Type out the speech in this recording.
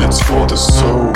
it's for the soul.